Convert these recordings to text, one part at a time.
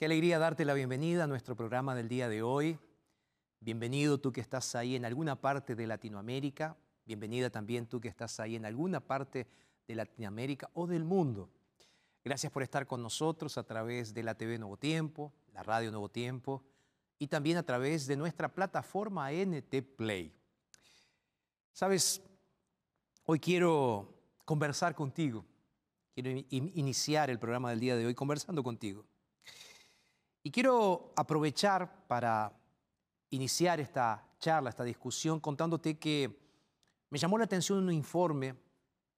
Qué alegría darte la bienvenida a nuestro programa del día de hoy. Bienvenido tú que estás ahí en alguna parte de Latinoamérica. Bienvenida también tú que estás ahí en alguna parte de Latinoamérica o del mundo. Gracias por estar con nosotros a través de la TV Nuevo Tiempo, la Radio Nuevo Tiempo y también a través de nuestra plataforma NT Play. Sabes, hoy quiero conversar contigo. Quiero in- in- iniciar el programa del día de hoy conversando contigo. Y quiero aprovechar para iniciar esta charla, esta discusión, contándote que me llamó la atención un informe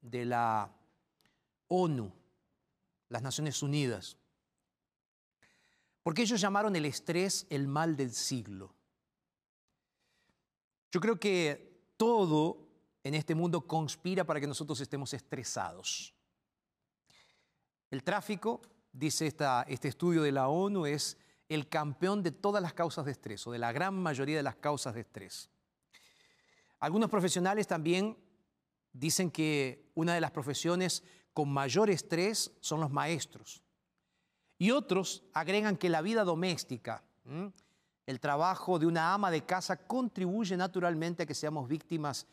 de la ONU, las Naciones Unidas, porque ellos llamaron el estrés el mal del siglo. Yo creo que todo en este mundo conspira para que nosotros estemos estresados. El tráfico, dice esta- este estudio de la ONU, es el campeón de todas las causas de estrés, o de la gran mayoría de las causas de estrés. Algunos profesionales también dicen que una de las profesiones con mayor estrés son los maestros. Y otros agregan que la vida doméstica, el trabajo de una ama de casa, contribuye naturalmente a que seamos víctimas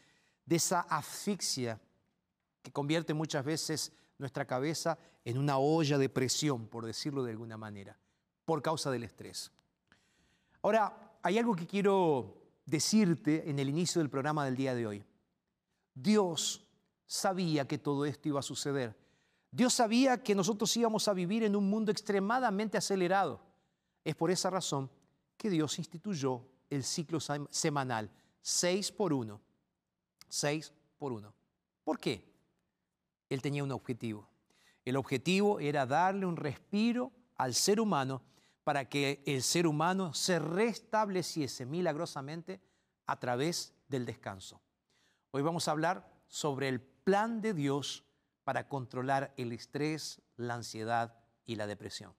de esa asfixia que convierte muchas veces nuestra cabeza en una olla de presión, por decirlo de alguna manera, por causa del estrés. Ahora, hay algo que quiero decirte en el inicio del programa del día de hoy. Dios sabía que todo esto iba a suceder. Dios sabía que nosotros íbamos a vivir en un mundo extremadamente acelerado. Es por esa razón que Dios instituyó el ciclo sem- semanal, seis por uno. Seis por uno. ¿Por qué? Él tenía un objetivo. El objetivo era darle un respiro al ser humano para que el ser humano se restableciese milagrosamente a través del descanso. Hoy vamos a hablar sobre el plan de Dios para controlar el estrés, la ansiedad y la depresión.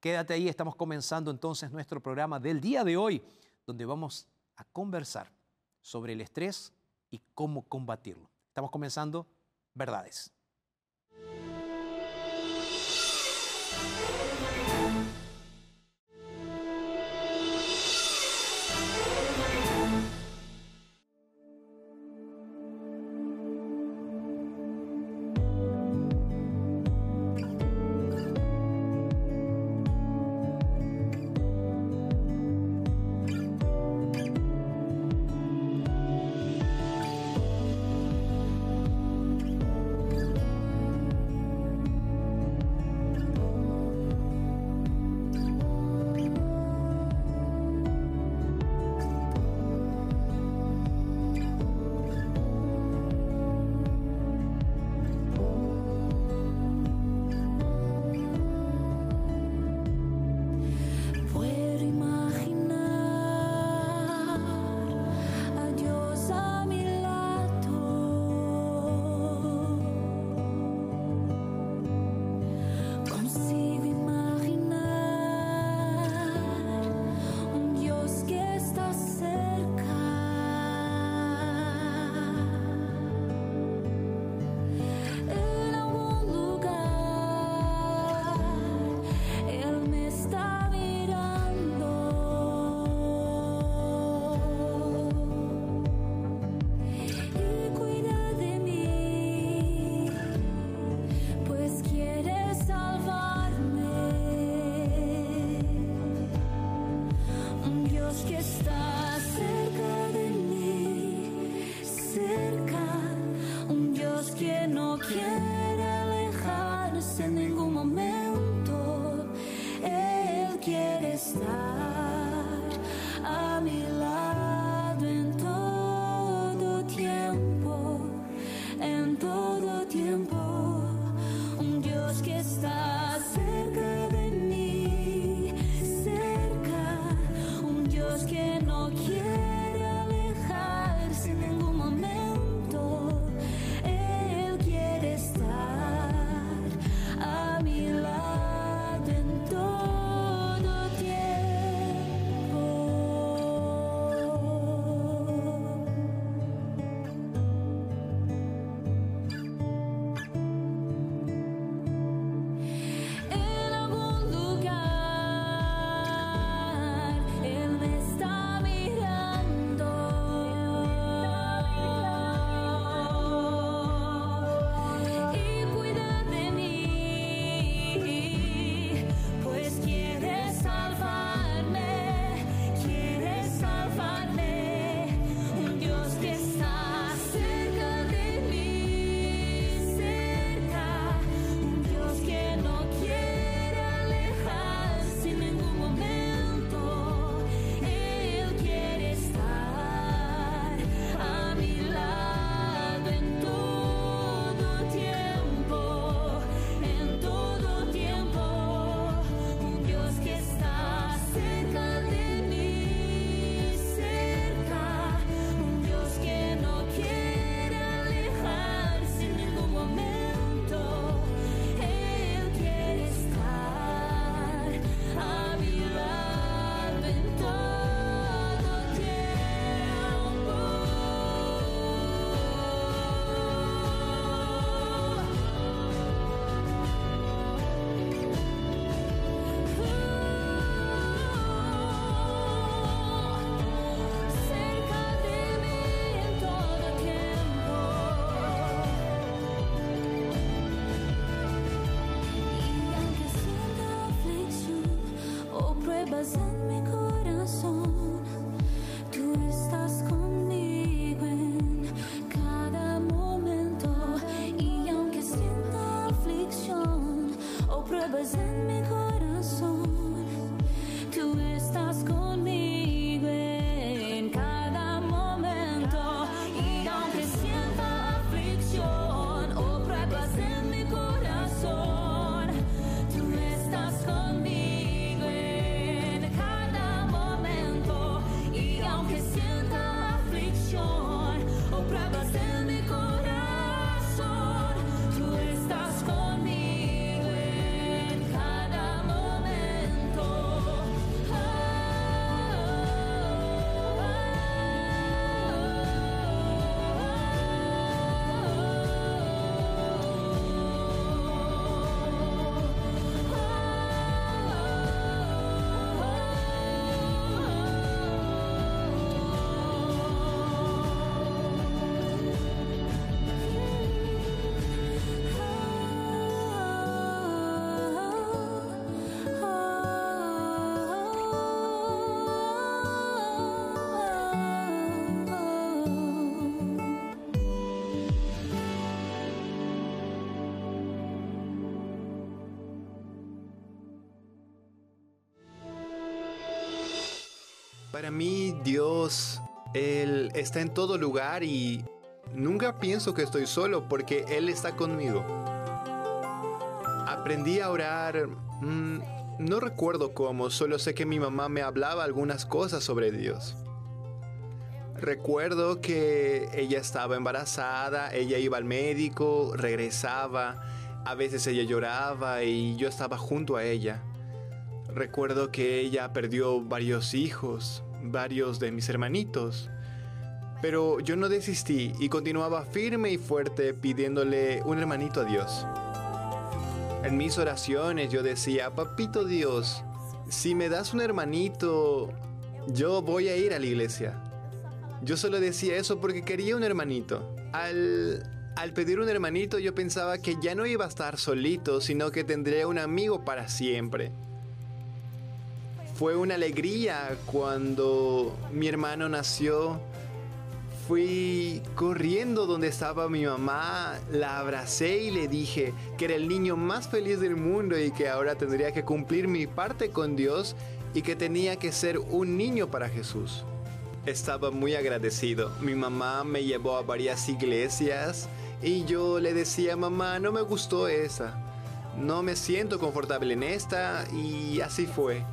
Quédate ahí, estamos comenzando entonces nuestro programa del día de hoy, donde vamos a conversar sobre el estrés y cómo combatirlo. Estamos comenzando verdades. Thank you. Para mí, Dios, Él está en todo lugar y nunca pienso que estoy solo porque Él está conmigo. Aprendí a orar, mm, no recuerdo cómo, solo sé que mi mamá me hablaba algunas cosas sobre Dios. Recuerdo que ella estaba embarazada, ella iba al médico, regresaba, a veces ella lloraba y yo estaba junto a ella. Recuerdo que ella perdió varios hijos, varios de mis hermanitos. Pero yo no desistí y continuaba firme y fuerte pidiéndole un hermanito a Dios. En mis oraciones yo decía, papito Dios, si me das un hermanito, yo voy a ir a la iglesia. Yo solo decía eso porque quería un hermanito. Al, al pedir un hermanito yo pensaba que ya no iba a estar solito, sino que tendría un amigo para siempre. Fue una alegría cuando mi hermano nació. Fui corriendo donde estaba mi mamá, la abracé y le dije que era el niño más feliz del mundo y que ahora tendría que cumplir mi parte con Dios y que tenía que ser un niño para Jesús. Estaba muy agradecido. Mi mamá me llevó a varias iglesias y yo le decía, mamá, no me gustó esa. No me siento confortable en esta y así fue.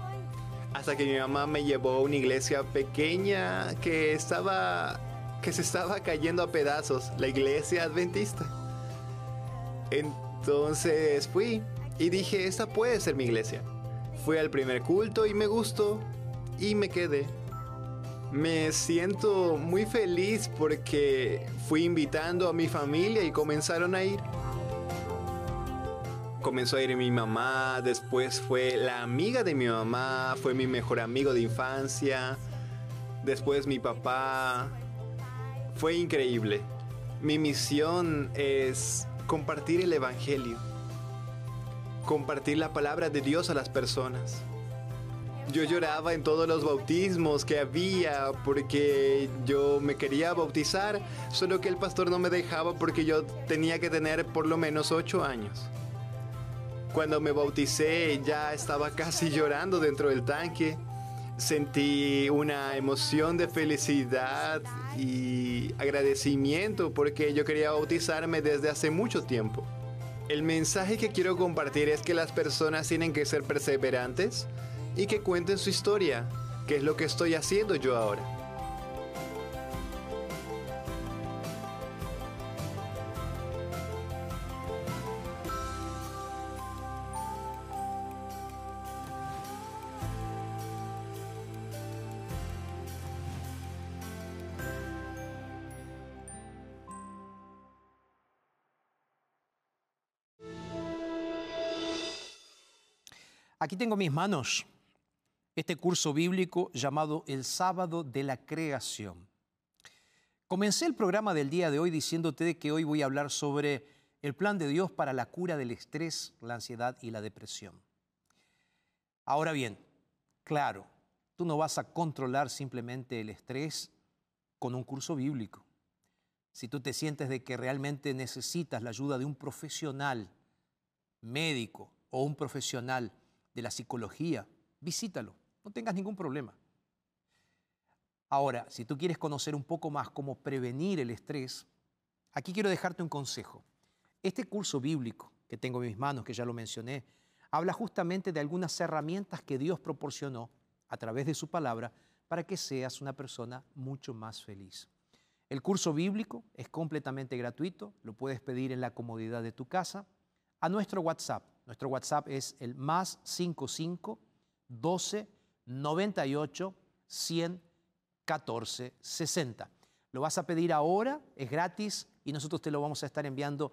Hasta que mi mamá me llevó a una iglesia pequeña que estaba que se estaba cayendo a pedazos, la iglesia adventista. Entonces fui y dije, esta puede ser mi iglesia. Fui al primer culto y me gustó y me quedé. Me siento muy feliz porque fui invitando a mi familia y comenzaron a ir. Comenzó a ir mi mamá, después fue la amiga de mi mamá, fue mi mejor amigo de infancia, después mi papá. Fue increíble. Mi misión es compartir el Evangelio, compartir la palabra de Dios a las personas. Yo lloraba en todos los bautismos que había porque yo me quería bautizar, solo que el pastor no me dejaba porque yo tenía que tener por lo menos ocho años. Cuando me bauticé ya estaba casi llorando dentro del tanque. Sentí una emoción de felicidad y agradecimiento porque yo quería bautizarme desde hace mucho tiempo. El mensaje que quiero compartir es que las personas tienen que ser perseverantes y que cuenten su historia, que es lo que estoy haciendo yo ahora. Aquí tengo en mis manos este curso bíblico llamado El sábado de la creación. Comencé el programa del día de hoy diciéndote que hoy voy a hablar sobre el plan de Dios para la cura del estrés, la ansiedad y la depresión. Ahora bien, claro, tú no vas a controlar simplemente el estrés con un curso bíblico. Si tú te sientes de que realmente necesitas la ayuda de un profesional médico o un profesional de la psicología, visítalo, no tengas ningún problema. Ahora, si tú quieres conocer un poco más cómo prevenir el estrés, aquí quiero dejarte un consejo. Este curso bíblico que tengo en mis manos, que ya lo mencioné, habla justamente de algunas herramientas que Dios proporcionó a través de su palabra para que seas una persona mucho más feliz. El curso bíblico es completamente gratuito, lo puedes pedir en la comodidad de tu casa, a nuestro WhatsApp. Nuestro WhatsApp es el más 55 12 98 100 14 60. Lo vas a pedir ahora, es gratis y nosotros te lo vamos a estar enviando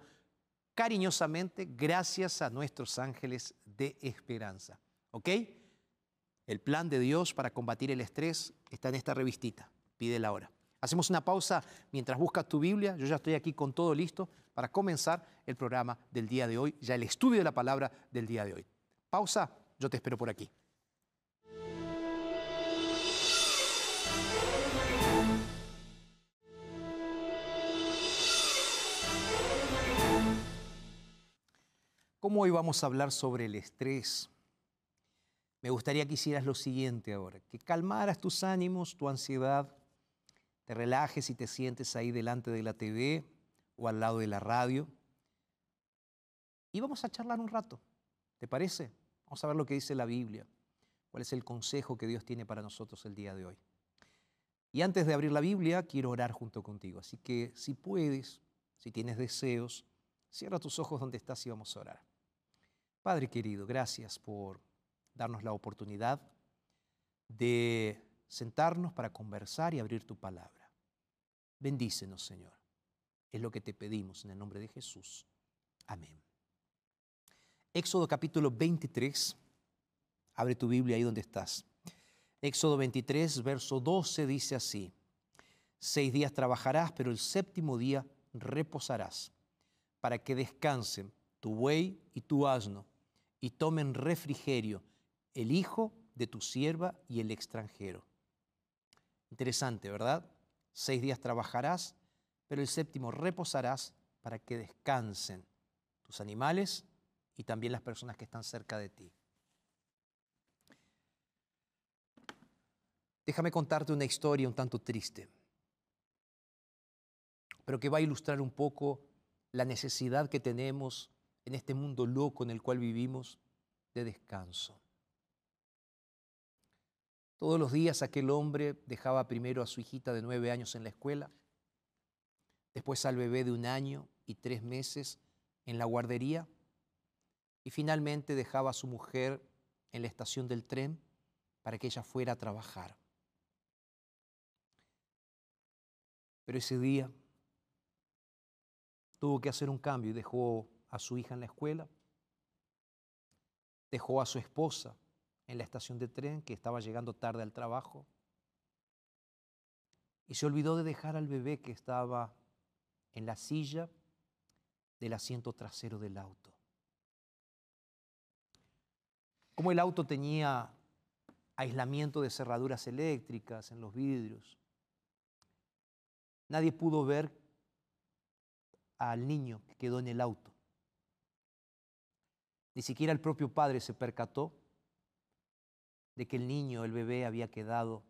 cariñosamente gracias a nuestros ángeles de esperanza. ¿Ok? El plan de Dios para combatir el estrés está en esta revistita. Pídela ahora. Hacemos una pausa mientras buscas tu Biblia. Yo ya estoy aquí con todo listo para comenzar el programa del día de hoy, ya el estudio de la palabra del día de hoy. Pausa, yo te espero por aquí. ¿Cómo hoy vamos a hablar sobre el estrés? Me gustaría que hicieras lo siguiente ahora, que calmaras tus ánimos, tu ansiedad, te relajes y te sientes ahí delante de la TV o al lado de la radio. Y vamos a charlar un rato, ¿te parece? Vamos a ver lo que dice la Biblia, cuál es el consejo que Dios tiene para nosotros el día de hoy. Y antes de abrir la Biblia, quiero orar junto contigo. Así que si puedes, si tienes deseos, cierra tus ojos donde estás y vamos a orar. Padre querido, gracias por darnos la oportunidad de sentarnos para conversar y abrir tu palabra. Bendícenos, Señor. Es lo que te pedimos en el nombre de Jesús. Amén. Éxodo capítulo 23. Abre tu Biblia ahí donde estás. Éxodo 23, verso 12 dice así. Seis días trabajarás, pero el séptimo día reposarás, para que descansen tu buey y tu asno, y tomen refrigerio el hijo de tu sierva y el extranjero. Interesante, ¿verdad? Seis días trabajarás, pero el séptimo reposarás para que descansen tus animales y también las personas que están cerca de ti. Déjame contarte una historia un tanto triste, pero que va a ilustrar un poco la necesidad que tenemos en este mundo loco en el cual vivimos de descanso. Todos los días aquel hombre dejaba primero a su hijita de nueve años en la escuela, después al bebé de un año y tres meses en la guardería y finalmente dejaba a su mujer en la estación del tren para que ella fuera a trabajar. Pero ese día tuvo que hacer un cambio y dejó a su hija en la escuela, dejó a su esposa en la estación de tren que estaba llegando tarde al trabajo y se olvidó de dejar al bebé que estaba en la silla del asiento trasero del auto. Como el auto tenía aislamiento de cerraduras eléctricas en los vidrios, nadie pudo ver al niño que quedó en el auto. Ni siquiera el propio padre se percató de que el niño, el bebé, había quedado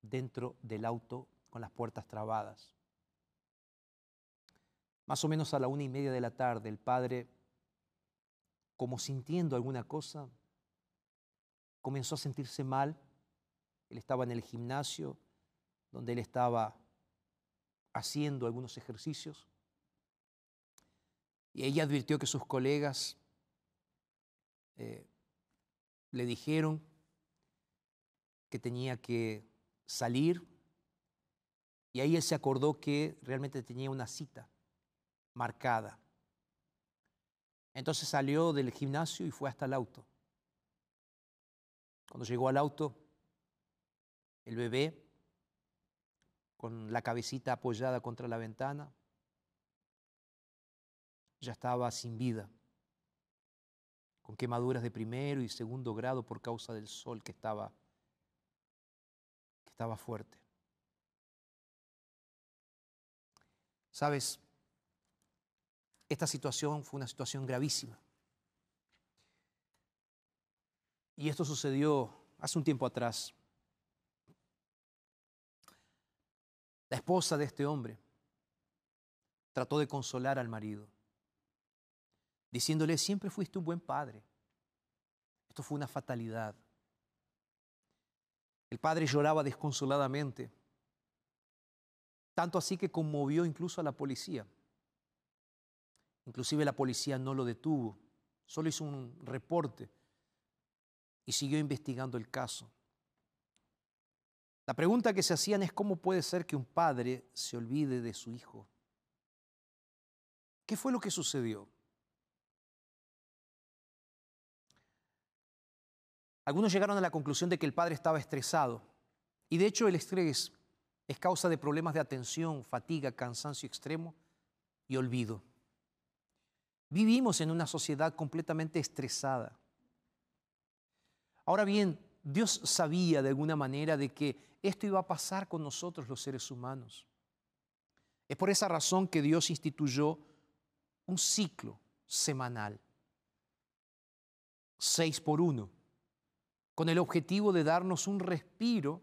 dentro del auto con las puertas trabadas. Más o menos a la una y media de la tarde, el padre, como sintiendo alguna cosa, comenzó a sentirse mal. Él estaba en el gimnasio, donde él estaba haciendo algunos ejercicios. Y ella advirtió que sus colegas eh, le dijeron que tenía que salir. Y ahí él se acordó que realmente tenía una cita marcada. Entonces salió del gimnasio y fue hasta el auto. Cuando llegó al auto, el bebé, con la cabecita apoyada contra la ventana, ya estaba sin vida, con quemaduras de primero y segundo grado por causa del sol que estaba, que estaba fuerte. Sabes, esta situación fue una situación gravísima. Y esto sucedió hace un tiempo atrás. La esposa de este hombre trató de consolar al marido, diciéndole, siempre fuiste un buen padre. Esto fue una fatalidad. El padre lloraba desconsoladamente, tanto así que conmovió incluso a la policía. Inclusive la policía no lo detuvo, solo hizo un reporte y siguió investigando el caso. La pregunta que se hacían es cómo puede ser que un padre se olvide de su hijo. ¿Qué fue lo que sucedió? Algunos llegaron a la conclusión de que el padre estaba estresado. Y de hecho el estrés es causa de problemas de atención, fatiga, cansancio extremo y olvido. Vivimos en una sociedad completamente estresada. Ahora bien, Dios sabía de alguna manera de que esto iba a pasar con nosotros los seres humanos. Es por esa razón que Dios instituyó un ciclo semanal, seis por uno, con el objetivo de darnos un respiro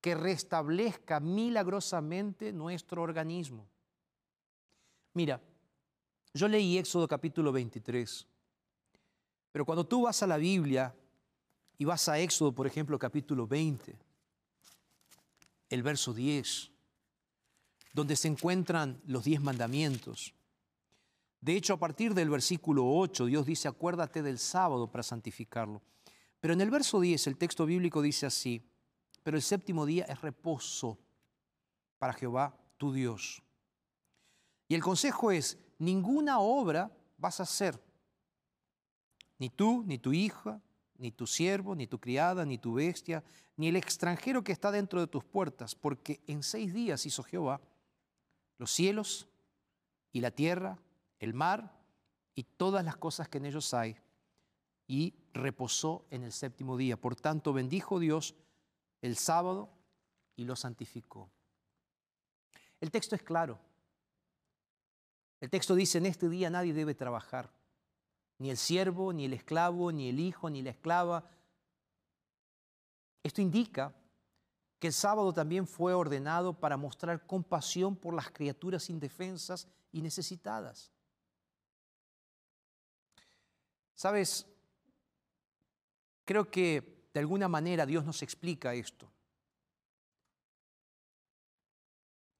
que restablezca milagrosamente nuestro organismo. Mira, yo leí Éxodo capítulo 23, pero cuando tú vas a la Biblia y vas a Éxodo, por ejemplo, capítulo 20, el verso 10, donde se encuentran los diez mandamientos. De hecho, a partir del versículo 8, Dios dice, acuérdate del sábado para santificarlo. Pero en el verso 10, el texto bíblico dice así, pero el séptimo día es reposo para Jehová, tu Dios. Y el consejo es, ninguna obra vas a hacer, ni tú, ni tu hija, ni tu siervo, ni tu criada, ni tu bestia, ni el extranjero que está dentro de tus puertas, porque en seis días hizo Jehová los cielos y la tierra, el mar y todas las cosas que en ellos hay, y reposó en el séptimo día. Por tanto, bendijo Dios el sábado y lo santificó. El texto es claro. El texto dice, en este día nadie debe trabajar, ni el siervo, ni el esclavo, ni el hijo, ni la esclava. Esto indica que el sábado también fue ordenado para mostrar compasión por las criaturas indefensas y necesitadas. Sabes, creo que de alguna manera Dios nos explica esto.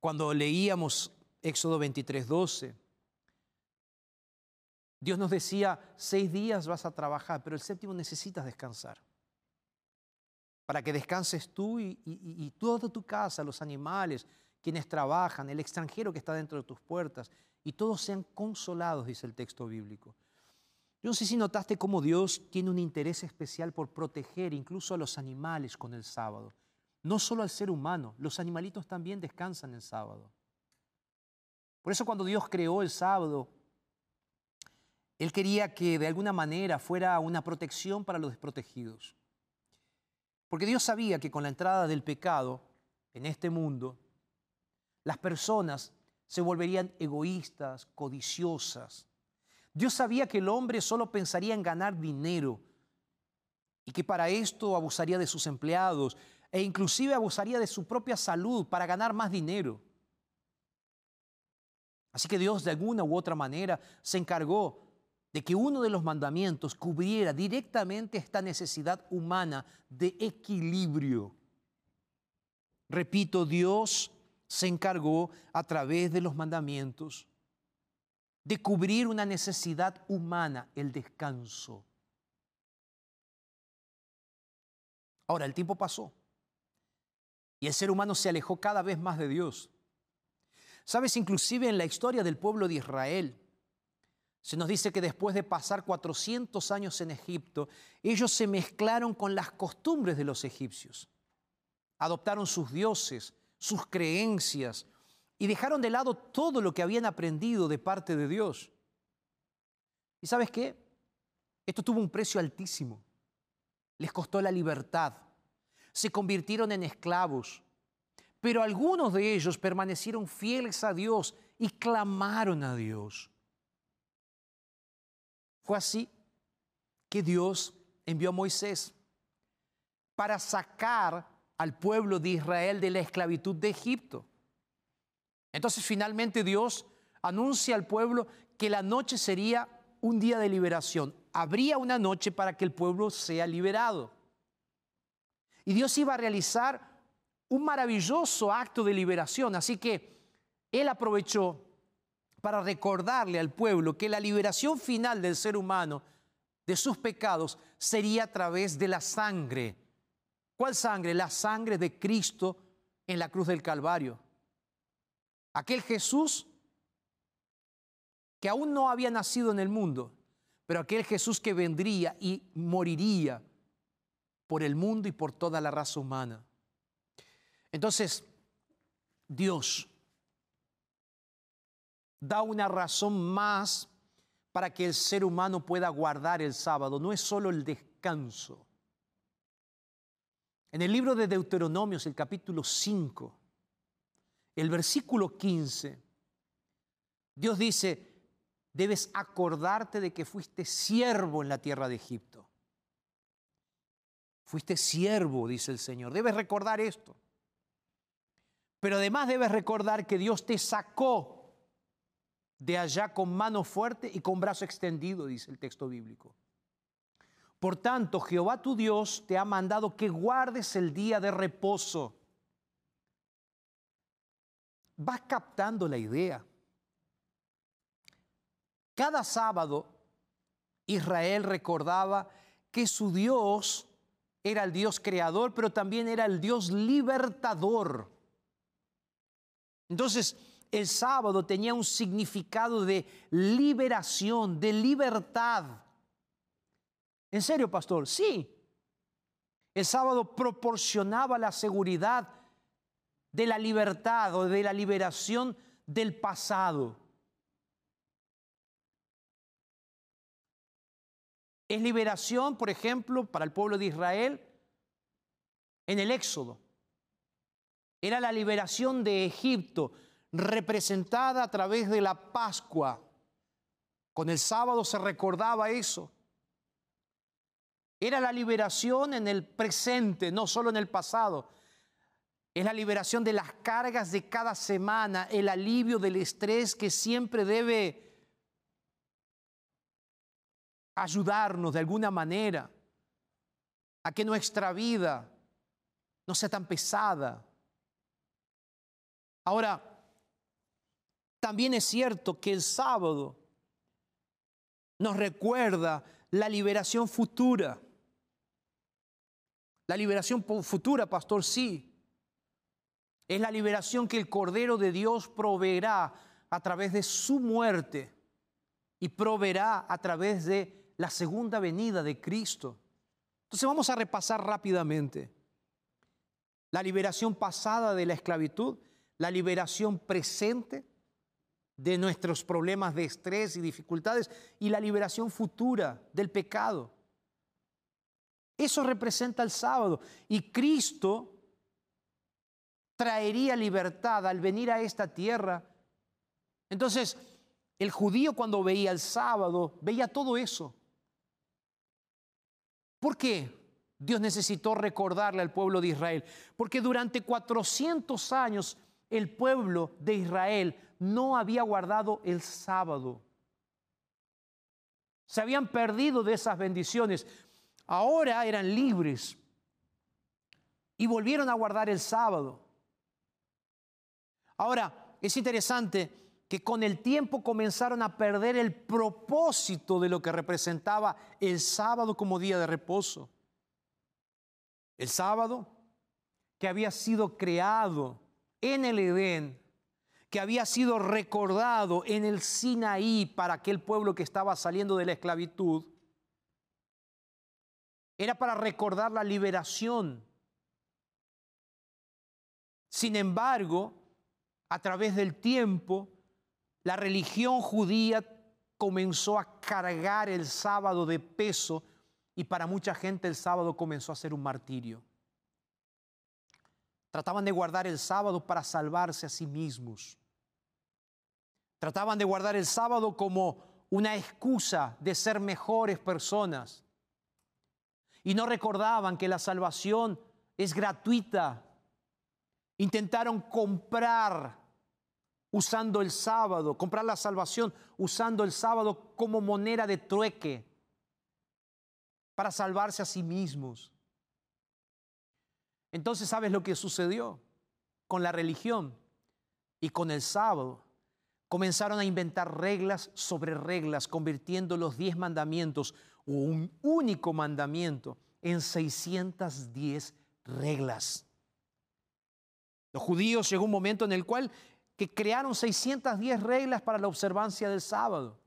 Cuando leíamos Éxodo 23, 12, Dios nos decía, seis días vas a trabajar, pero el séptimo necesitas descansar. Para que descanses tú y, y, toda tu casa, los animales, quienes trabajan, el extranjero que está dentro de tus puertas, y todos sean consolados, dice el texto bíblico. Yo no sé si notaste cómo Dios tiene un interés especial por proteger incluso a los animales con el sábado. No solo al ser humano, los animalitos también descansan el sábado. Por eso cuando Dios creó el sábado, Él quería que de alguna manera fuera una protección para los desprotegidos. Porque Dios sabía que con la entrada del pecado en este mundo, las personas se volverían egoístas, codiciosas. Dios sabía que el hombre solo pensaría en ganar dinero y que para esto abusaría de sus empleados e inclusive abusaría de su propia salud para ganar más dinero. Así que Dios de alguna u otra manera se encargó de que uno de los mandamientos cubriera directamente esta necesidad humana de equilibrio. Repito, Dios se encargó a través de los mandamientos de cubrir una necesidad humana, el descanso. Ahora, el tiempo pasó y el ser humano se alejó cada vez más de Dios. Sabes, inclusive en la historia del pueblo de Israel, se nos dice que después de pasar 400 años en Egipto, ellos se mezclaron con las costumbres de los egipcios. Adoptaron sus dioses, sus creencias y dejaron de lado todo lo que habían aprendido de parte de Dios. ¿Y sabes qué? Esto tuvo un precio altísimo. Les costó la libertad. Se convirtieron en esclavos. Pero algunos de ellos permanecieron fieles a Dios y clamaron a Dios. Fue así que Dios envió a Moisés para sacar al pueblo de Israel de la esclavitud de Egipto. Entonces finalmente Dios anuncia al pueblo que la noche sería un día de liberación. Habría una noche para que el pueblo sea liberado. Y Dios iba a realizar un maravilloso acto de liberación. Así que Él aprovechó para recordarle al pueblo que la liberación final del ser humano de sus pecados sería a través de la sangre. ¿Cuál sangre? La sangre de Cristo en la cruz del Calvario. Aquel Jesús que aún no había nacido en el mundo, pero aquel Jesús que vendría y moriría por el mundo y por toda la raza humana. Entonces, Dios da una razón más para que el ser humano pueda guardar el sábado. No es solo el descanso. En el libro de Deuteronomios, el capítulo 5, el versículo 15, Dios dice, debes acordarte de que fuiste siervo en la tierra de Egipto. Fuiste siervo, dice el Señor. Debes recordar esto. Pero además debes recordar que Dios te sacó de allá con mano fuerte y con brazo extendido, dice el texto bíblico. Por tanto, Jehová tu Dios te ha mandado que guardes el día de reposo. Vas captando la idea. Cada sábado Israel recordaba que su Dios era el Dios creador, pero también era el Dios libertador. Entonces, el sábado tenía un significado de liberación, de libertad. ¿En serio, pastor? Sí. El sábado proporcionaba la seguridad de la libertad o de la liberación del pasado. Es liberación, por ejemplo, para el pueblo de Israel en el Éxodo. Era la liberación de Egipto, representada a través de la Pascua. Con el sábado se recordaba eso. Era la liberación en el presente, no solo en el pasado. Es la liberación de las cargas de cada semana, el alivio del estrés que siempre debe ayudarnos de alguna manera a que nuestra vida no sea tan pesada. Ahora, también es cierto que el sábado nos recuerda la liberación futura. La liberación futura, pastor, sí. Es la liberación que el Cordero de Dios proveerá a través de su muerte y proveerá a través de la segunda venida de Cristo. Entonces vamos a repasar rápidamente la liberación pasada de la esclavitud, la liberación presente de nuestros problemas de estrés y dificultades y la liberación futura del pecado. Eso representa el sábado. Y Cristo traería libertad al venir a esta tierra. Entonces, el judío cuando veía el sábado, veía todo eso. ¿Por qué Dios necesitó recordarle al pueblo de Israel? Porque durante 400 años el pueblo de Israel no había guardado el sábado. Se habían perdido de esas bendiciones. Ahora eran libres y volvieron a guardar el sábado. Ahora, es interesante que con el tiempo comenzaron a perder el propósito de lo que representaba el sábado como día de reposo. El sábado que había sido creado en el Edén que había sido recordado en el Sinaí para aquel pueblo que estaba saliendo de la esclavitud, era para recordar la liberación. Sin embargo, a través del tiempo, la religión judía comenzó a cargar el sábado de peso y para mucha gente el sábado comenzó a ser un martirio. Trataban de guardar el sábado para salvarse a sí mismos. Trataban de guardar el sábado como una excusa de ser mejores personas. Y no recordaban que la salvación es gratuita. Intentaron comprar usando el sábado, comprar la salvación usando el sábado como moneda de trueque para salvarse a sí mismos. Entonces, ¿sabes lo que sucedió con la religión y con el sábado? Comenzaron a inventar reglas sobre reglas, convirtiendo los diez mandamientos o un único mandamiento en 610 reglas. Los judíos llegó un momento en el cual que crearon 610 reglas para la observancia del sábado.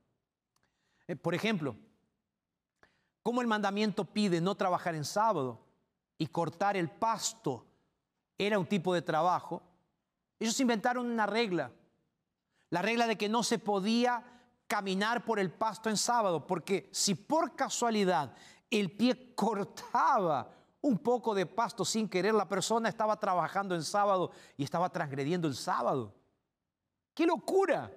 Eh, por ejemplo, como el mandamiento pide no trabajar en sábado y cortar el pasto era un tipo de trabajo, ellos inventaron una regla la regla de que no se podía caminar por el pasto en sábado, porque si por casualidad el pie cortaba un poco de pasto sin querer, la persona estaba trabajando en sábado y estaba transgrediendo el sábado. ¡Qué locura!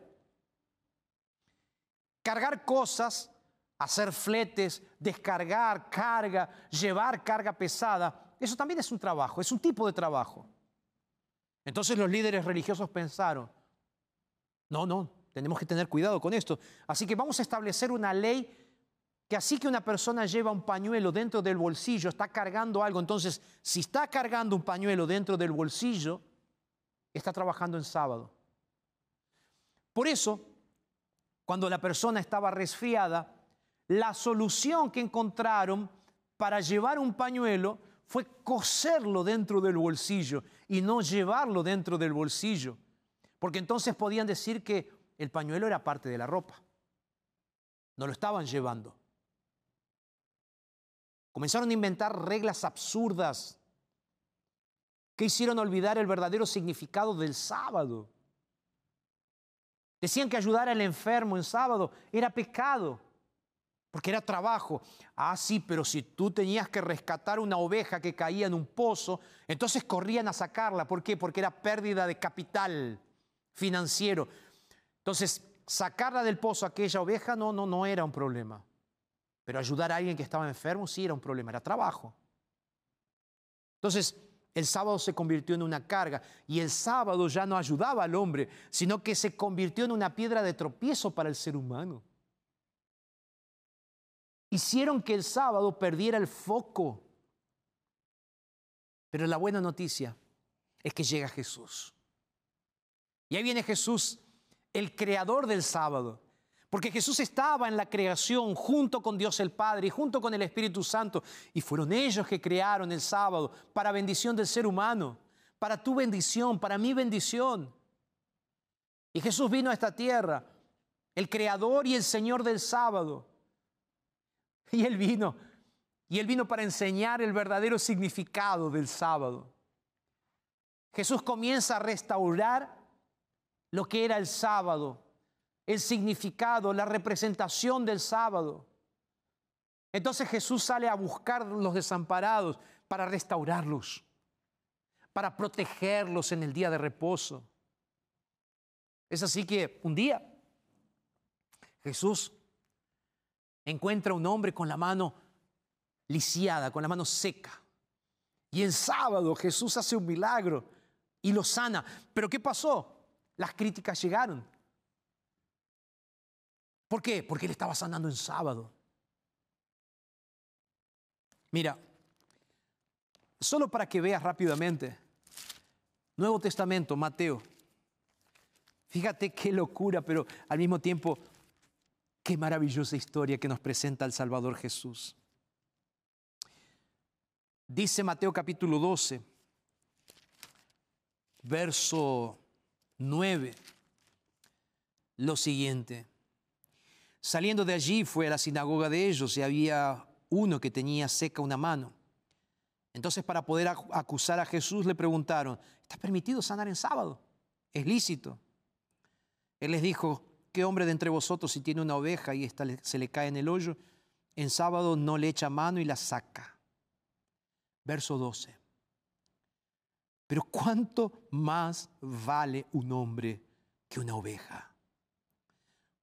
Cargar cosas, hacer fletes, descargar carga, llevar carga pesada, eso también es un trabajo, es un tipo de trabajo. Entonces los líderes religiosos pensaron, no, no, tenemos que tener cuidado con esto. Así que vamos a establecer una ley que así que una persona lleva un pañuelo dentro del bolsillo, está cargando algo, entonces si está cargando un pañuelo dentro del bolsillo, está trabajando en sábado. Por eso, cuando la persona estaba resfriada, la solución que encontraron para llevar un pañuelo fue coserlo dentro del bolsillo y no llevarlo dentro del bolsillo. Porque entonces podían decir que el pañuelo era parte de la ropa. No lo estaban llevando. Comenzaron a inventar reglas absurdas que hicieron olvidar el verdadero significado del sábado. Decían que ayudar al enfermo en sábado era pecado, porque era trabajo. Ah, sí, pero si tú tenías que rescatar una oveja que caía en un pozo, entonces corrían a sacarla. ¿Por qué? Porque era pérdida de capital financiero. Entonces, sacarla del pozo aquella oveja no, no, no era un problema. Pero ayudar a alguien que estaba enfermo sí era un problema, era trabajo. Entonces, el sábado se convirtió en una carga y el sábado ya no ayudaba al hombre, sino que se convirtió en una piedra de tropiezo para el ser humano. Hicieron que el sábado perdiera el foco. Pero la buena noticia es que llega Jesús. Y ahí viene Jesús, el creador del sábado. Porque Jesús estaba en la creación junto con Dios el Padre y junto con el Espíritu Santo. Y fueron ellos que crearon el sábado para bendición del ser humano, para tu bendición, para mi bendición. Y Jesús vino a esta tierra, el creador y el Señor del sábado. Y Él vino, y Él vino para enseñar el verdadero significado del sábado. Jesús comienza a restaurar lo que era el sábado, el significado, la representación del sábado. Entonces Jesús sale a buscar los desamparados para restaurarlos, para protegerlos en el día de reposo. Es así que un día Jesús encuentra un hombre con la mano lisiada, con la mano seca. Y el sábado Jesús hace un milagro y lo sana. Pero ¿qué pasó? Las críticas llegaron. ¿Por qué? Porque él estaba sanando en sábado. Mira, solo para que veas rápidamente, Nuevo Testamento, Mateo. Fíjate qué locura, pero al mismo tiempo, qué maravillosa historia que nos presenta el Salvador Jesús. Dice Mateo capítulo 12, verso 9, lo siguiente. Saliendo de allí fue a la sinagoga de ellos y había uno que tenía seca una mano. Entonces para poder ac- acusar a Jesús le preguntaron, ¿está permitido sanar en sábado? ¿Es lícito? Él les dijo, ¿qué hombre de entre vosotros si tiene una oveja y ésta le- se le cae en el hoyo, en sábado no le echa mano y la saca? Verso 12. Pero ¿cuánto más vale un hombre que una oveja?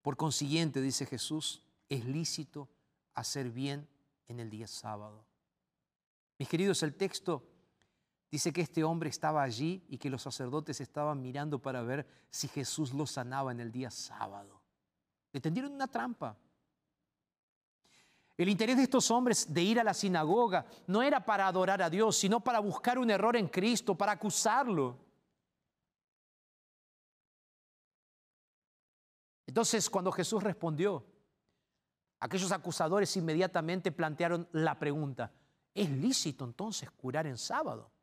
Por consiguiente, dice Jesús, es lícito hacer bien en el día sábado. Mis queridos, el texto dice que este hombre estaba allí y que los sacerdotes estaban mirando para ver si Jesús lo sanaba en el día sábado. Le tendieron una trampa. El interés de estos hombres de ir a la sinagoga no era para adorar a Dios, sino para buscar un error en Cristo, para acusarlo. Entonces, cuando Jesús respondió, aquellos acusadores inmediatamente plantearon la pregunta, ¿es lícito entonces curar en sábado?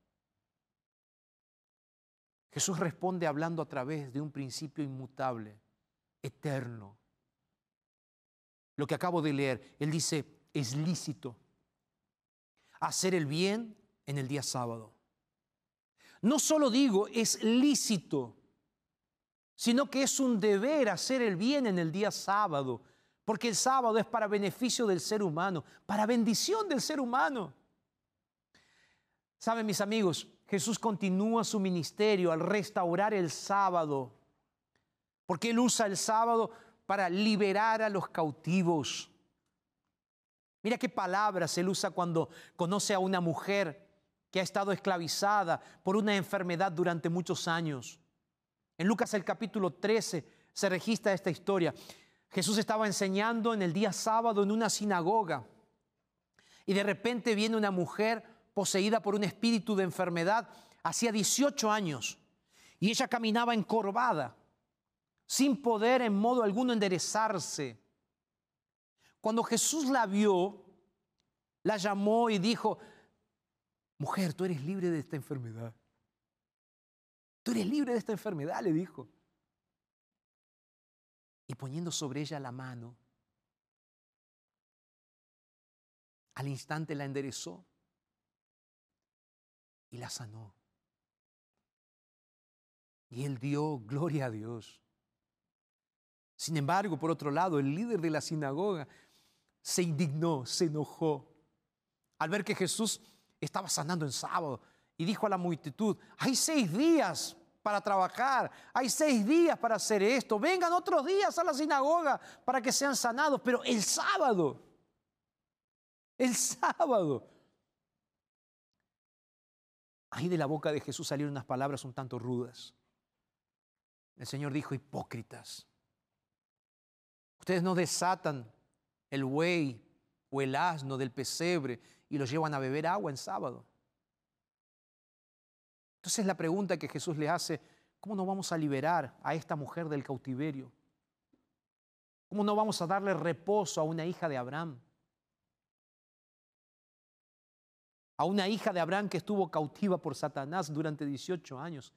Jesús responde hablando a través de un principio inmutable, eterno. Lo que acabo de leer, Él dice, es lícito hacer el bien en el día sábado. No solo digo es lícito, sino que es un deber hacer el bien en el día sábado, porque el sábado es para beneficio del ser humano, para bendición del ser humano. Saben mis amigos, Jesús continúa su ministerio al restaurar el sábado, porque Él usa el sábado para liberar a los cautivos. Mira qué palabras Él usa cuando conoce a una mujer que ha estado esclavizada por una enfermedad durante muchos años. En Lucas el capítulo 13 se registra esta historia. Jesús estaba enseñando en el día sábado en una sinagoga y de repente viene una mujer poseída por un espíritu de enfermedad hacía 18 años y ella caminaba encorvada, sin poder en modo alguno enderezarse. Cuando Jesús la vio, la llamó y dijo, mujer, tú eres libre de esta enfermedad. Tú eres libre de esta enfermedad, le dijo. Y poniendo sobre ella la mano, al instante la enderezó y la sanó. Y él dio gloria a Dios. Sin embargo, por otro lado, el líder de la sinagoga se indignó, se enojó al ver que Jesús estaba sanando en sábado y dijo a la multitud, hay seis días para trabajar. Hay seis días para hacer esto. Vengan otros días a la sinagoga para que sean sanados. Pero el sábado, el sábado. Ahí de la boca de Jesús salieron unas palabras un tanto rudas. El Señor dijo, hipócritas. Ustedes no desatan el buey o el asno del pesebre y los llevan a beber agua en sábado. Entonces la pregunta que Jesús le hace, ¿cómo no vamos a liberar a esta mujer del cautiverio? ¿Cómo no vamos a darle reposo a una hija de Abraham? A una hija de Abraham que estuvo cautiva por Satanás durante 18 años.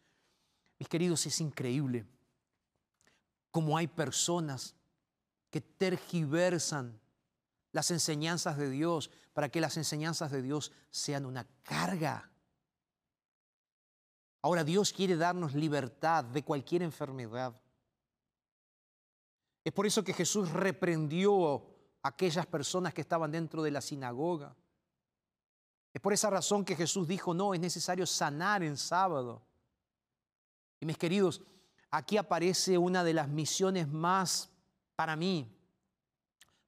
Mis queridos, es increíble cómo hay personas que tergiversan las enseñanzas de Dios para que las enseñanzas de Dios sean una carga. Ahora Dios quiere darnos libertad de cualquier enfermedad. Es por eso que Jesús reprendió a aquellas personas que estaban dentro de la sinagoga. Es por esa razón que Jesús dijo, no, es necesario sanar en sábado. Y mis queridos, aquí aparece una de las misiones más, para mí,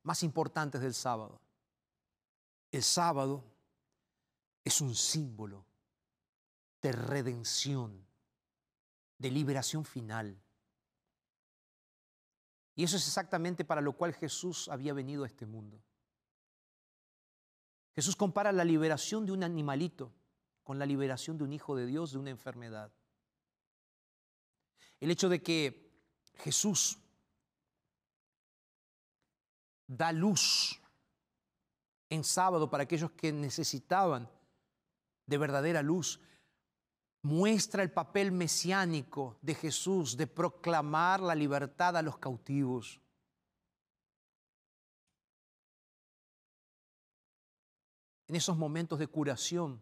más importantes del sábado. El sábado es un símbolo de redención, de liberación final. Y eso es exactamente para lo cual Jesús había venido a este mundo. Jesús compara la liberación de un animalito con la liberación de un hijo de Dios de una enfermedad. El hecho de que Jesús da luz en sábado para aquellos que necesitaban de verdadera luz, muestra el papel mesiánico de Jesús de proclamar la libertad a los cautivos. En esos momentos de curación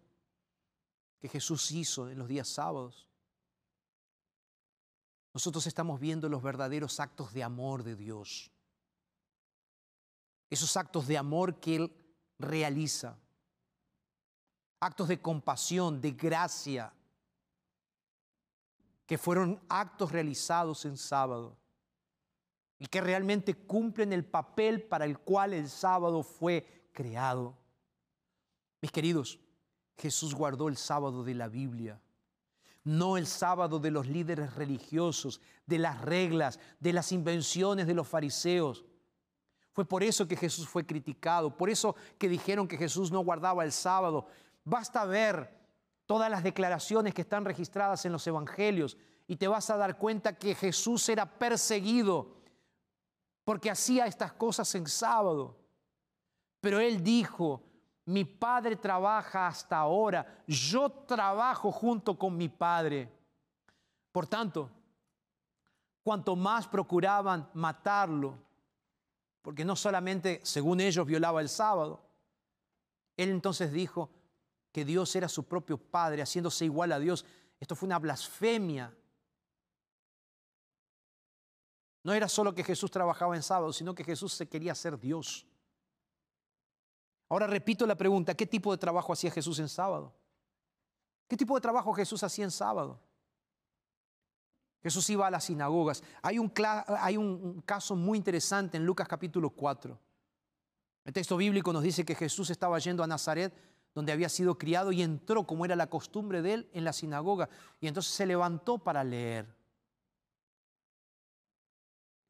que Jesús hizo en los días sábados, nosotros estamos viendo los verdaderos actos de amor de Dios. Esos actos de amor que Él realiza. Actos de compasión, de gracia, que fueron actos realizados en sábado y que realmente cumplen el papel para el cual el sábado fue creado. Mis queridos, Jesús guardó el sábado de la Biblia no el sábado de los líderes religiosos, de las reglas, de las invenciones de los fariseos. Fue por eso que Jesús fue criticado, por eso que dijeron que Jesús no guardaba el sábado. Basta ver todas las declaraciones que están registradas en los evangelios y te vas a dar cuenta que Jesús era perseguido porque hacía estas cosas en sábado. Pero él dijo, mi padre trabaja hasta ahora, yo trabajo junto con mi padre. Por tanto, cuanto más procuraban matarlo, porque no solamente, según ellos, violaba el sábado, él entonces dijo que Dios era su propio padre, haciéndose igual a Dios. Esto fue una blasfemia. No era solo que Jesús trabajaba en sábado, sino que Jesús se quería ser Dios. Ahora repito la pregunta, ¿qué tipo de trabajo hacía Jesús en sábado? ¿Qué tipo de trabajo Jesús hacía en sábado? Jesús iba a las sinagogas. Hay un, caso muy interesante en Lucas capítulo 4. El texto bíblico nos dice que Jesús estaba yendo a Nazaret, donde había sido criado, y entró, como era la costumbre de él, en la sinagoga. Y entonces se levantó para leer.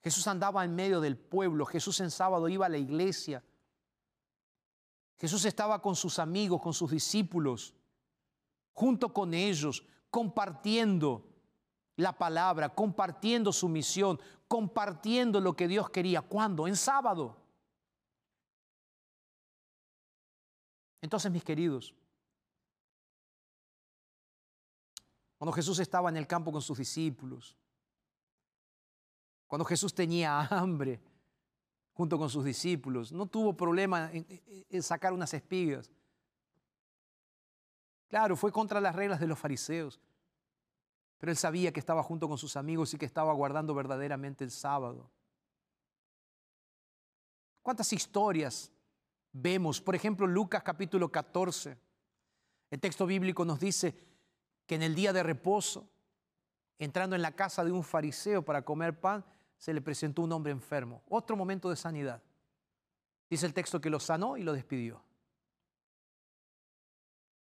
Jesús andaba en medio del pueblo. Jesús en sábado iba a la iglesia. Jesús estaba con sus amigos, con sus discípulos, junto con ellos, compartiendo la palabra, compartiendo su misión, compartiendo lo que Dios quería. ¿Cuándo? En sábado. Entonces, mis queridos, cuando Jesús estaba en el campo con sus discípulos, cuando Jesús tenía hambre, junto con sus discípulos. No tuvo problema en, sacar unas espigas. Claro, fue contra las reglas de los fariseos, pero él sabía que estaba junto con sus amigos y que estaba guardando verdaderamente el sábado. ¿Cuántas historias vemos? Por ejemplo, Lucas capítulo 14. El texto bíblico nos dice que en el día de reposo entrando en la casa de un fariseo para comer pan, se le presentó un hombre enfermo. Otro momento de sanidad. Dice el texto que lo sanó y lo despidió.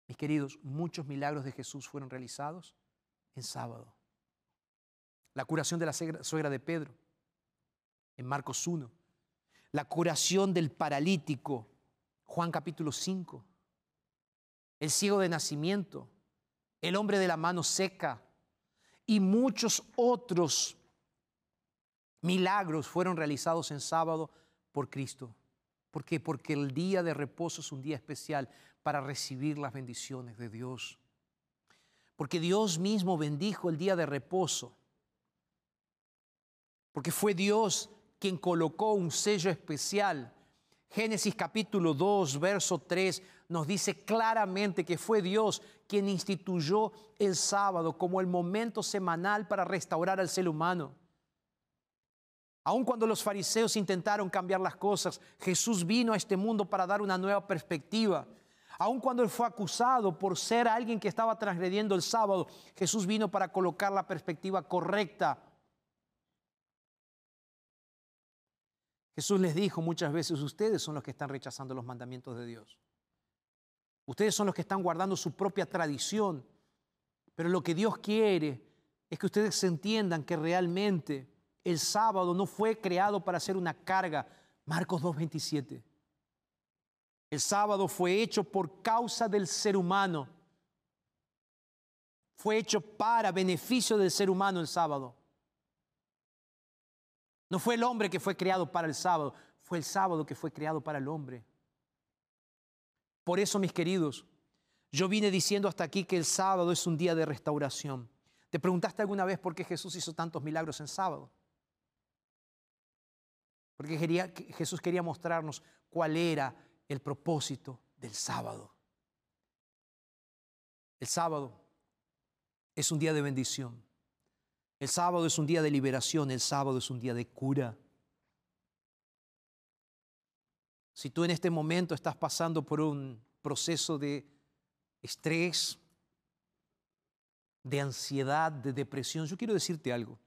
Mis queridos, muchos milagros de Jesús fueron realizados en sábado. La curación de la suegra- de Pedro, en Marcos 1. La curación del paralítico, Juan capítulo 5. El ciego de nacimiento, el hombre de la mano seca y muchos otros milagros fueron realizados en sábado por Cristo. ¿Por qué? Porque el día de reposo es un día especial para recibir las bendiciones de Dios. Porque Dios mismo bendijo el día de reposo. Porque fue Dios quien colocó un sello especial. Génesis capítulo 2, verso 3 nos dice claramente que fue Dios quien instituyó el sábado como el momento semanal para restaurar al ser humano. Aun cuando los fariseos intentaron cambiar las cosas, Jesús vino a este mundo para dar una nueva perspectiva. Aun cuando él fue acusado por ser alguien que estaba transgrediendo el sábado, Jesús vino para colocar la perspectiva correcta. Jesús les dijo muchas veces, ustedes son los que están rechazando los mandamientos de Dios. Ustedes son los que están guardando su propia tradición. Pero lo que Dios quiere es que ustedes entiendan que realmente el sábado no fue creado para ser una carga. Marcos 2.27. El sábado fue hecho por causa del ser humano. Fue hecho para beneficio del ser humano el sábado. No fue el hombre que fue creado para el sábado, fue el sábado que fue creado para el hombre. Por eso, mis queridos, yo vine diciendo hasta aquí que el sábado es un día de restauración. ¿Te preguntaste alguna vez por qué Jesús hizo tantos milagros en sábado? Porque Jesús quería mostrarnos cuál era el propósito del sábado. El sábado es un día de bendición. El sábado es un día de liberación, el sábado es un día de cura. Si tú en este momento estás pasando por un proceso de estrés, de ansiedad, de depresión, yo quiero decirte algo.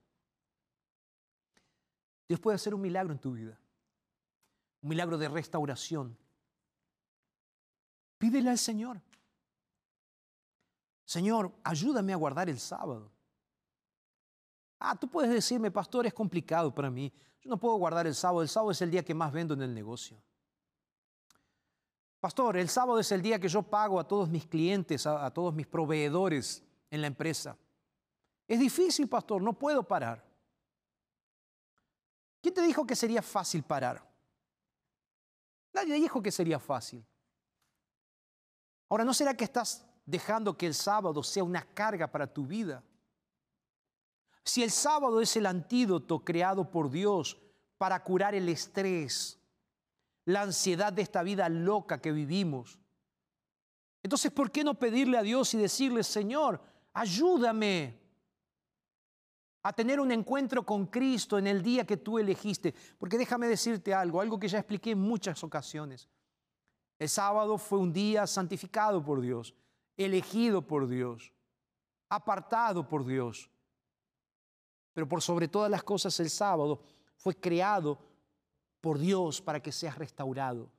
Dios puede hacer un milagro en tu vida, un milagro de restauración. Pídele al Señor. Señor, ayúdame a guardar el sábado. Ah, tú puedes decirme, pastor, es complicado para mí. Yo no puedo guardar el sábado. El sábado es el día que más vendo en el negocio. Pastor, el sábado es el día que yo pago a todos mis clientes, a, a todos mis proveedores en la empresa. Es difícil, pastor, no puedo parar. ¿Quién te dijo que sería fácil parar? Nadie dijo que sería fácil. Ahora, ¿no será que estás dejando que el sábado sea una carga para tu vida? Si el sábado es el antídoto creado por Dios para curar el estrés, la ansiedad de esta vida loca que vivimos, entonces ¿por qué no pedirle a Dios y decirle, Señor, ayúdame a tener un encuentro con Cristo en el día que tú elegiste? Porque déjame decirte algo, algo que ya expliqué en muchas ocasiones. El sábado fue un día santificado por Dios, elegido por Dios, apartado por Dios. Pero por sobre todas las cosas el sábado fue creado por Dios para que seas restaurado.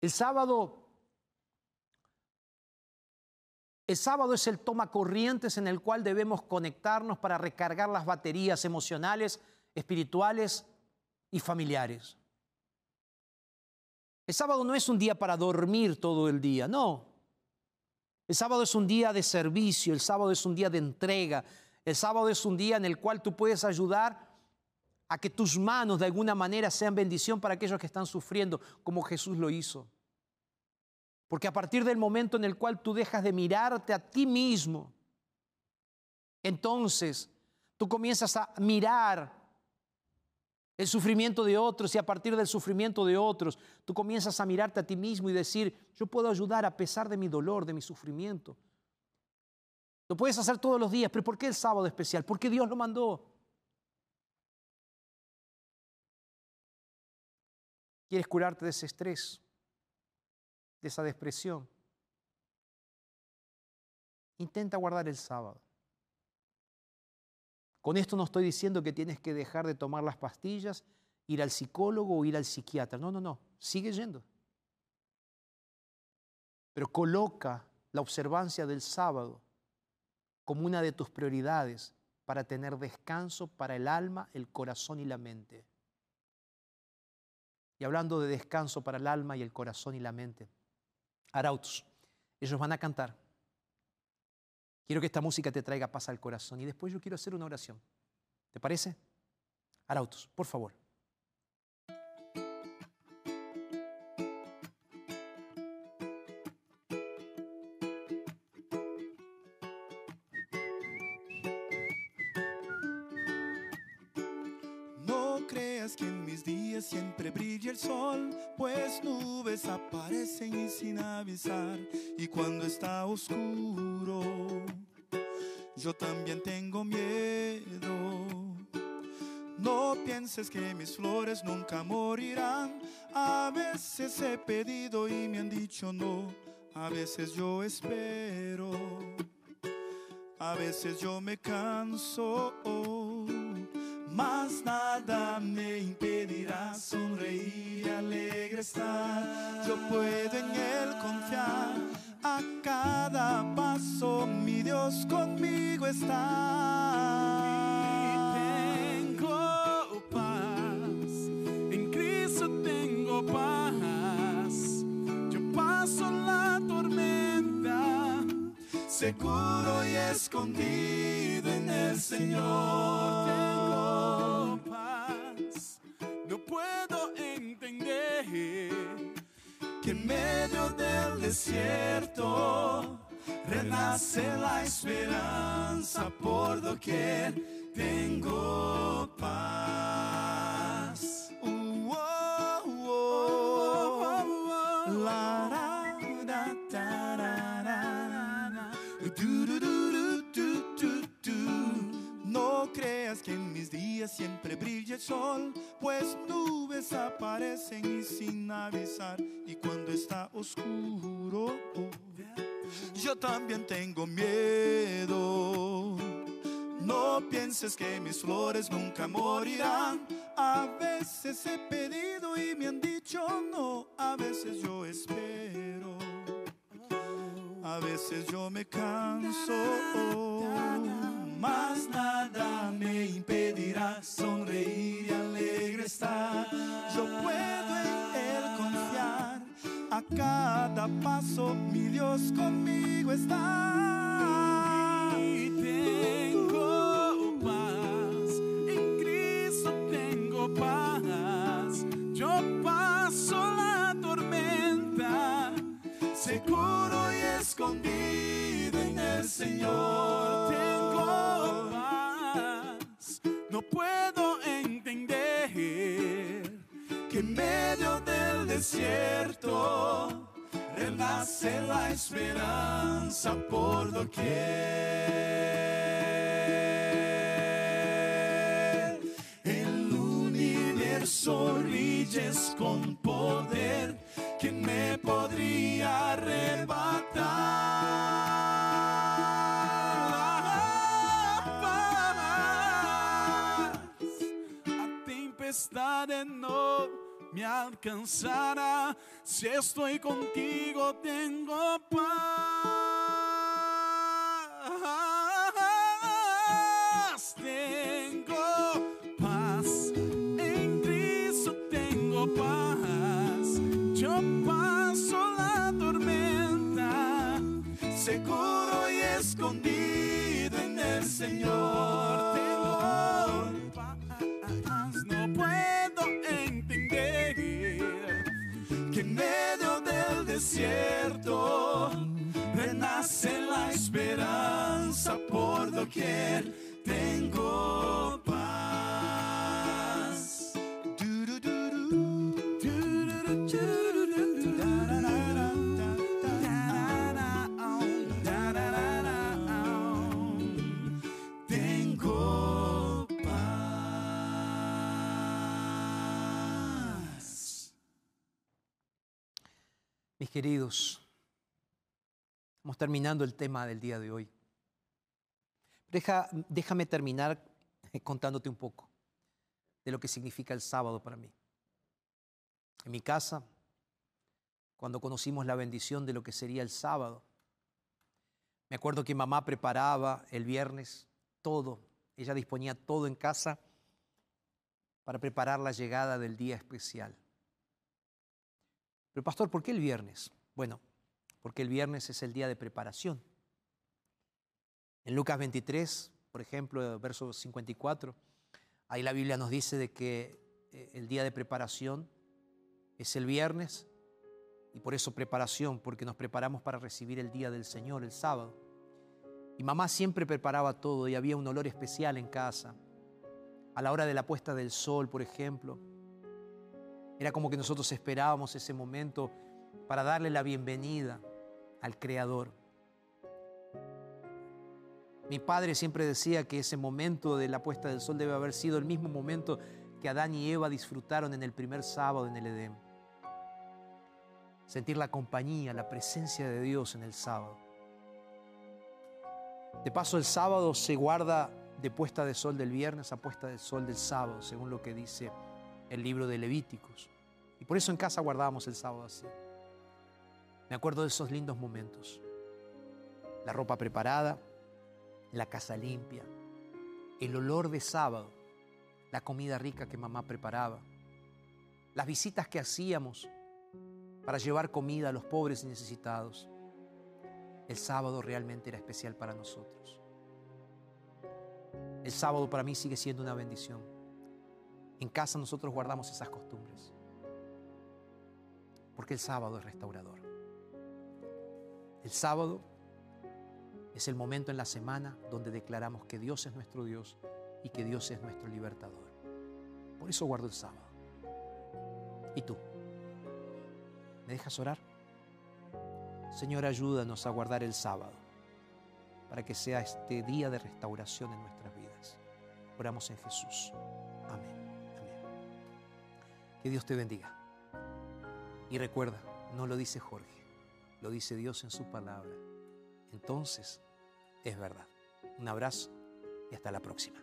El sábado el sábado es el toma corrientes en el cual debemos conectarnos para recargar las baterías emocionales, espirituales y familiares. El sábado no es un día para dormir todo el día, no. El sábado es un día de servicio, el sábado es un día de entrega, el sábado es un día en el cual tú puedes ayudar a que tus manos de alguna manera sean bendición para aquellos que están sufriendo, como Jesús lo hizo. Porque a partir del momento en el cual tú dejas de mirarte a ti mismo, entonces tú comienzas a mirar el sufrimiento de otros y a partir del sufrimiento de otros tú comienzas a mirarte a ti mismo y decir, yo puedo ayudar a pesar de mi dolor, de mi sufrimiento. Lo puedes hacer todos los días, pero ¿por qué el sábado especial? Porque Dios lo mandó. ¿Quieres curarte de ese estrés? De esa depresión. Intenta guardar el sábado. Con esto no estoy diciendo que tienes que dejar de tomar las pastillas, ir al psicólogo o ir al psiquiatra. No, no, no. Sigue yendo. Pero coloca la observancia del sábado como una de tus prioridades para tener descanso para el alma, el corazón y la mente. Y hablando de descanso para el alma y el corazón y la mente, Arautos, ellos van a cantar. Quiero que esta música te traiga paz al corazón y después yo quiero hacer una oración. ¿Te parece? Arautos, por favor. Aparecen y sin avisar. Y cuando está oscuro, yo también tengo miedo. No pienses que mis flores nunca morirán. A veces he pedido y me han dicho no. A veces yo espero. A veces yo me canso. Mas nada me impedirá sonreír y alegre estar. Yo puedo en Él confiar. A cada paso mi Dios conmigo está. Seguro y escondido en el Señor. tengo paz. No puedo entender que en medio del desierto renace la esperanza por doquier tengo paz. Siempre brilla el sol, pues nubes aparecen y sin avisar. Y cuando está oscuro, yo también tengo miedo. No pienses que mis flores nunca morirán. A veces he pedido y me han dicho no. A veces yo espero. A veces yo me canso. Mas nada me impedirá sonreír y alegre estar. Yo puedo en Él confiar. A cada paso mi Dios conmigo está. y tengo paz. En Cristo tengo paz. Yo paso la tormenta. seguro y escondido en el Señor. Desierto renace la esperanza por doquier. El universo brilles con poder. ¿Quién me podría arrebatar? a tempestade no me alcanzará. Si estoy contigo, tengo paz. Tengo paz. En Cristo tengo paz. Yo paso la tormenta. seguro y escondido en el Señor. Terminando el tema del día de hoy. Deja- déjame terminar contándote un poco de lo que significa el sábado para mí. En mi casa, cuando conocimos la bendición de lo que sería el sábado, me acuerdo que mamá preparaba el viernes todo, ella disponía todo en casa para preparar la llegada del día especial. Pero pastor, ¿por qué el viernes? Bueno, porque el viernes es el día de preparación. En Lucas 23, por ejemplo, verso 54, ahí la Biblia nos dice de que eh, el día de preparación es el viernes y por eso preparación, porque nos preparamos para recibir el día del Señor, el sábado. Y mamá siempre preparaba todo y había un olor especial en casa. A la hora de la puesta del sol, por ejemplo, era como que nosotros esperábamos ese momento para darle la bienvenida al Creador. Mi padre siempre decía que ese momento de la puesta del sol debe haber sido el mismo momento que Adán y Eva disfrutaron en el primer sábado en el Edén. Sentir la compañía, la presencia de Dios en el sábado. De paso, el sábado se guarda de puesta de sol del viernes a puesta de sol del sábado, según lo que dice el libro de Levíticos. Y por eso en casa guardábamos el sábado así. Me acuerdo de esos lindos momentos. La ropa preparada, la casa limpia, el olor de sábado, la comida rica que mamá preparaba, las visitas que hacíamos para llevar comida a los pobres y necesitados. El sábado realmente era especial para nosotros. El sábado para mí sigue siendo una bendición. En casa nosotros guardamos esas costumbres. Porque el sábado es restaurador. El sábado es el momento en la semana donde declaramos que Dios es nuestro Dios y que Dios es nuestro libertador. Por eso guardo el sábado. ¿Y tú? ¿Me dejas orar? Señor, ayúdanos a guardar el sábado para que sea este día de restauración en nuestras vidas. Oramos en Jesús. Amén. Amén. Que Dios te bendiga. Y recuerda, no lo dice Jorge, lo dice Dios en su palabra. Entonces, es verdad. Un abrazo y hasta la próxima.